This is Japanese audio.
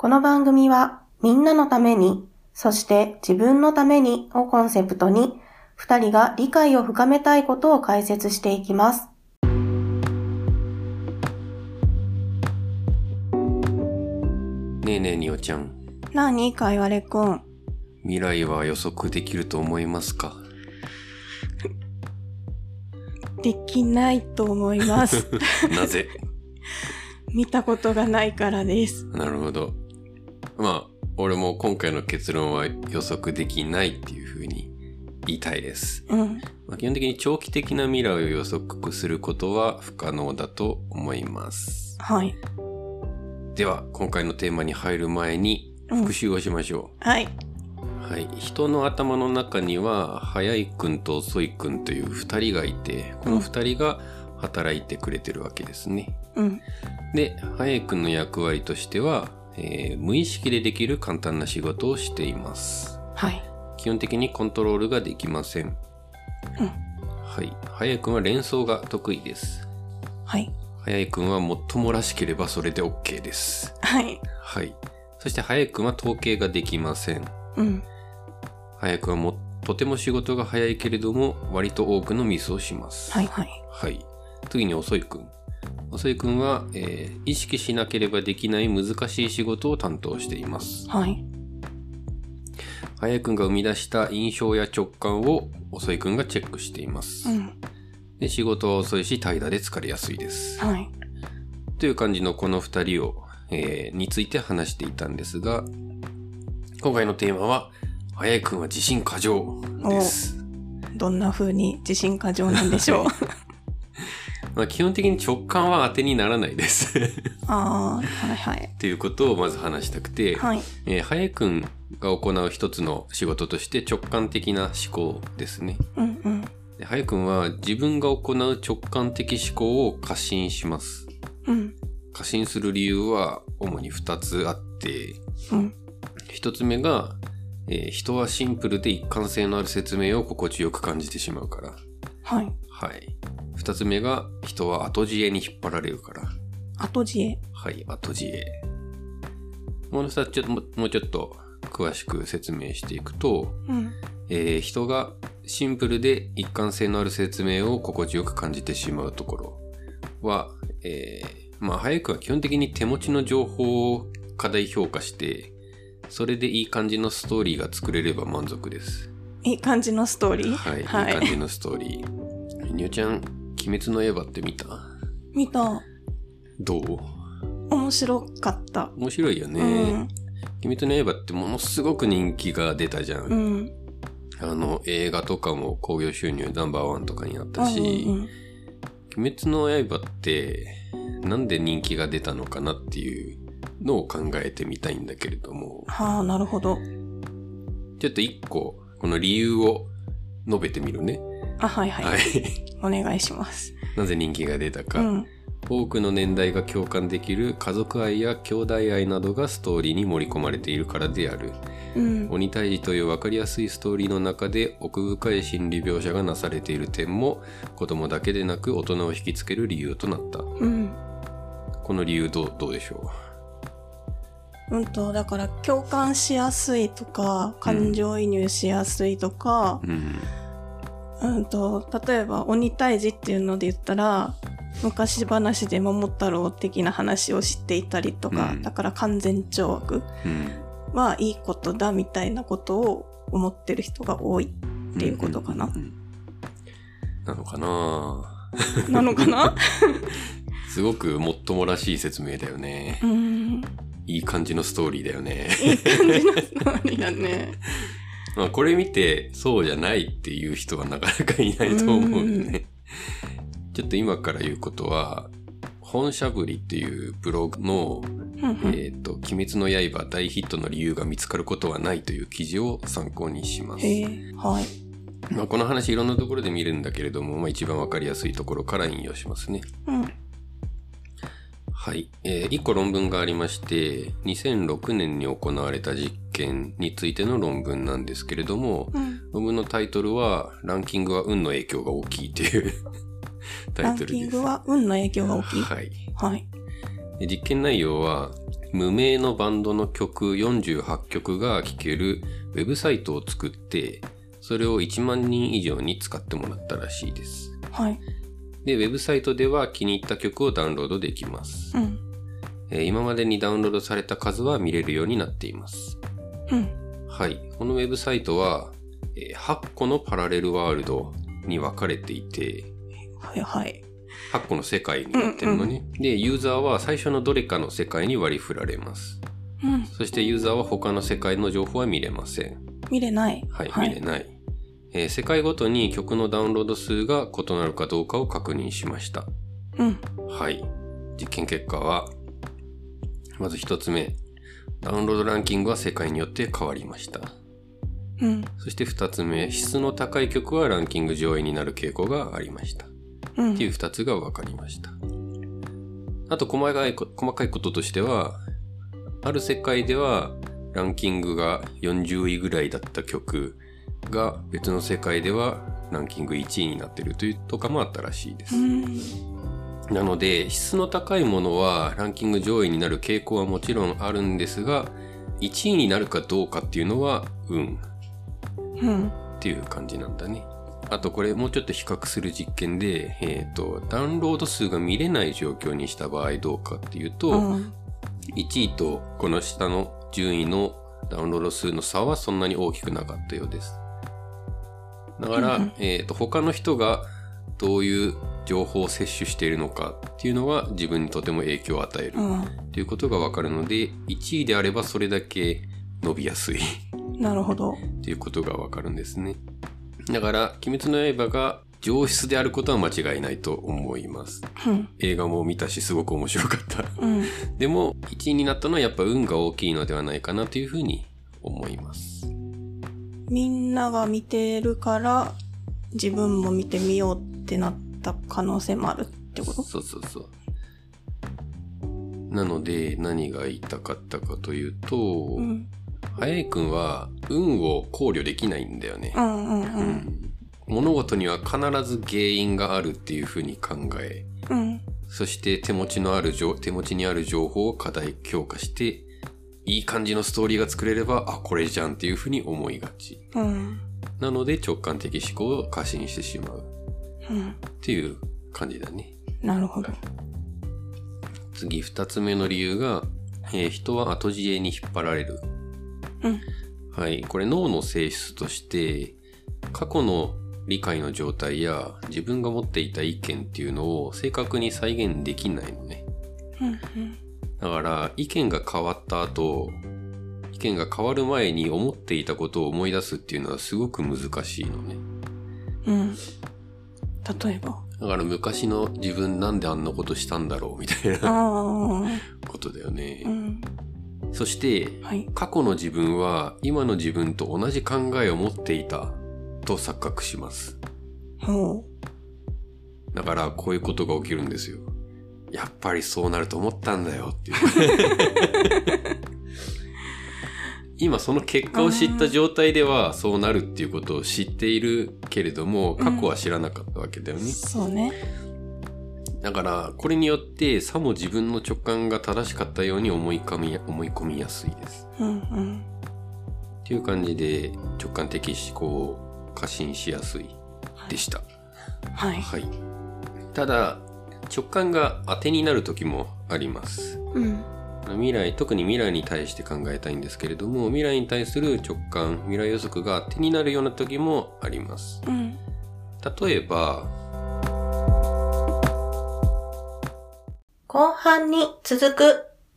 この番組はみんなのために、そして自分のためにをコンセプトに、二人が理解を深めたいことを解説していきます。ねえねえにおちゃん、なにかいわれくん。未来は予測できると思いますか？できないと思います。なぜ？見たことがないからです。なるほど。まあ、俺も今回の結論は予測できないっていう風に言いたいです。うん。まあ、基本的に長期的な未来を予測することは不可能だと思います。はい。では、今回のテーマに入る前にうん復習をしましょはい。う。はい。人の頭の中には、早いくんと遅いくんという二人がいて、この二人が働いてくれてるわけですね。うん。で、早いくんの役割としては、えー無意識でできる簡単な仕事をしています。はい。基本的にコントロールができません。うんはい。早いくんは連想が得意です。はい。早いくんはもっともらしければそれで OK です。はい。はい。そして早いくんは統計ができません。うん。早くはもとても仕事が早いけれども割と多くのミスをします。はい。はい。はい。次に遅いくん。遅いくんは、えー意識しなければできない難しい仕事を担当しています。はい。早いくんが生み出した印象や直感を遅いくんがチェックしています。うん。で仕事は遅いし怠惰で疲れやすいです。はい。という感じのこの二人を、えーについて話していたんですが、今回のテーマは、早いくんは自信過剰です。どんな風に自信過剰なんでしょう。まあ、基本的に直感は当てにならないです。ああ、はいはい。っていうことをまず話したくて、はい。えー、くんが行う一つの仕事として直感的な思考ですね。うんうん。で早くんは自分が行う直感的思考を過信します。うん。過信する理由は主に二つあって、うん。一つ目が、えー人はシンプルで一貫性のある説明を心地よく感じてしまうから。はい。はい。二つ目が、人は後知恵に引っ張られるから。後知恵。はい、後知恵。もう二つちょっとももうちょっと詳しく説明していくと、うん。えー人がシンプルで一貫性のある説明を心地よく感じてしまうところは、えーまあ、早くは基本的に手持ちの情報を過大評価して、それでいい感じのストーリーが作れれば満足です。いい感じのストーリー？はい、はいい感じのストーリー。におちゃん、鬼滅の刃って見た？見た。どう？面白かった。面白いよね。うん。鬼滅の刃ってものすごく人気が出たじゃん。うん。あの、映画とかも興行収入ナンバーワンとかになったし、うんうん鬼滅の刃って、なんで人気が出たのかなっていうのを考えてみたいんだけれども、はあ、なるほど。ちょっと一個、この理由を述べてみるね。あ、はいはい。はい。お願いします。なぜ人気が出たか。うん。多くの年代が共感できる家族愛や兄弟愛などがストーリーに盛り込まれているからである。うん。鬼退治という分かりやすいストーリーの中で奥深い心理描写がなされている点も子供だけでなく大人を引きつける理由となった。うん。この理由どうどうでしょう？んと、だから共感しやすいとか、感情移入しやすいとかう、うん。うんと、例えば鬼退治っていうので言ったら、昔話で桃太郎的な話を知っていたりとか、うんだから完全懲悪うん。はいいことだみたいなことを思ってる人が多いっていうことかな。うんうんうんなのかななのかな？すごくもっともらしい説明だよねう。ん。いい感じのストーリーだよね。いい感じのストーリーだね。まあこれ見てそうじゃないっていう人はなかなかいないと思うよね。ちょっと今から言うことは、本しゃぶりっていうブログの、えっ、と、鬼滅の刃大ヒットの理由が見つかることはないという記事を参考にします。はい。まあ、この話いろんなところで見るんだけれども、まあ、一番わかりやすいところから引用しますね。うん。はい。えー、一個論文がありまして、2006年に行われた実験についての論文なんですけれども、うん。論文のタイトルは、ランキングは運の影響が大きいっていう タランイトルです。キングは運の影響が大きい？はい。はい。で実験内容は、無名のバンドの曲48曲が聴けるウェブサイトを作って、それを1万人以上に使ってもらったらしいです。はい。で、ウェブサイトでは気に入った曲をダウンロードできます。うん。えー今までにダウンロードされた数は見れるようになっています。うん。はい。このウェブサイトは、えー8個のパラレルワールドに分かれていて、はいはい。8個の世界になってるのね。で、ユーザーは最初のどれかの世界に割り振られます。うん。そしてユーザーは他の世界の情報は見れません。見れない。はい、見れない。えー世界ごとに曲のダウンロード数が異なるかどうかを確認しました。うん。はい。実験結果は、まず一つ目。ダウンロードランキングは世界によって変わりました。うん。そして二つ目。質の高い曲はランキング上位になる傾向がありました。うん。っていう二つが分かりました。あと細かいこ、細かいこととしては、ある世界ではランキングが40位ぐらいだった曲が別の世界ではランキング1位になってるというとかもあったらしいです。うん。なので、質の高いものはランキング上位になる傾向はもちろんあるんですが、1位になるかどうかっていうのは、運うん。っていう感じなんだね。あとこれもうちょっと比較する実験で、えっ、と、ダウンロード数が見れない状況にした場合どうかっていうと、うん。1位とこの下の順位のダウンロード数の差はそんなに大きくなかったようです。だから、うんうんえっ、と、他の人がどういう情報を摂取しているのかっていうのは自分にとても影響を与えるうん。ということがわかるので、1位であればそれだけ伸びやすいなるほど。っていうことがわかるんですね。だから、鬼滅の刃が上質であることは間違いないと思います。うん。映画も見たし、すごく面白かった。うん。でも、1位になったのはやっぱ運が大きいのではないかなというふうに思います。みんなが見てるから、自分も見てみようってなった可能性もあるってこと？そうそうそう。なので、何が言いたかったかというと、うん。早井くんは運を考慮できないんだよねう。んうんうん。物事には必ず原因があるっていうふうに考え、うん。そして手持ちのある情、手持ちにある情報を課題強化して、いい感じのストーリーが作れれば、あ、これじゃんっていうふうに思いがち。うん。なので直感的思考を過信してしまううん。っていう感じだね。なるほど。次、二つ目の理由が、えー人は後知恵に引っ張られる。うん。はい。これ脳の性質として、過去の理解の状態や自分が持っていた意見っていうのを正確に再現できないのね。うん。うん。だから、意見が変わった後、意見が変わる前に思っていたことを思い出すっていうのはすごく難しいのね。うん。例えば？だから昔の自分なんであんなことしたんだろうみたいな。ことだよね。うん。そして、はい。過去の自分は今の自分と同じ考えを持っていたと錯覚します。ほだからこういうことが起きるんですよ。やっぱりそうなると思ったんだよっていう。今その結果を知った状態ではそうなるっていうことを知っているけれども過去は知らなかったわけだよう。ね。そうね。だからこれによってさも自分の直感が正しかったように思い込み思い込みやすいです。うんうん。っていう感じで直感的思考を過信しやすいでした。はい。はい。ただ、直感が当てになる時もあります。うん。未来、特に未来に対して考えたいんですけれども、未来に対する直感、未来予測が当てになるような時もあります。うん。例えば、後半に続く。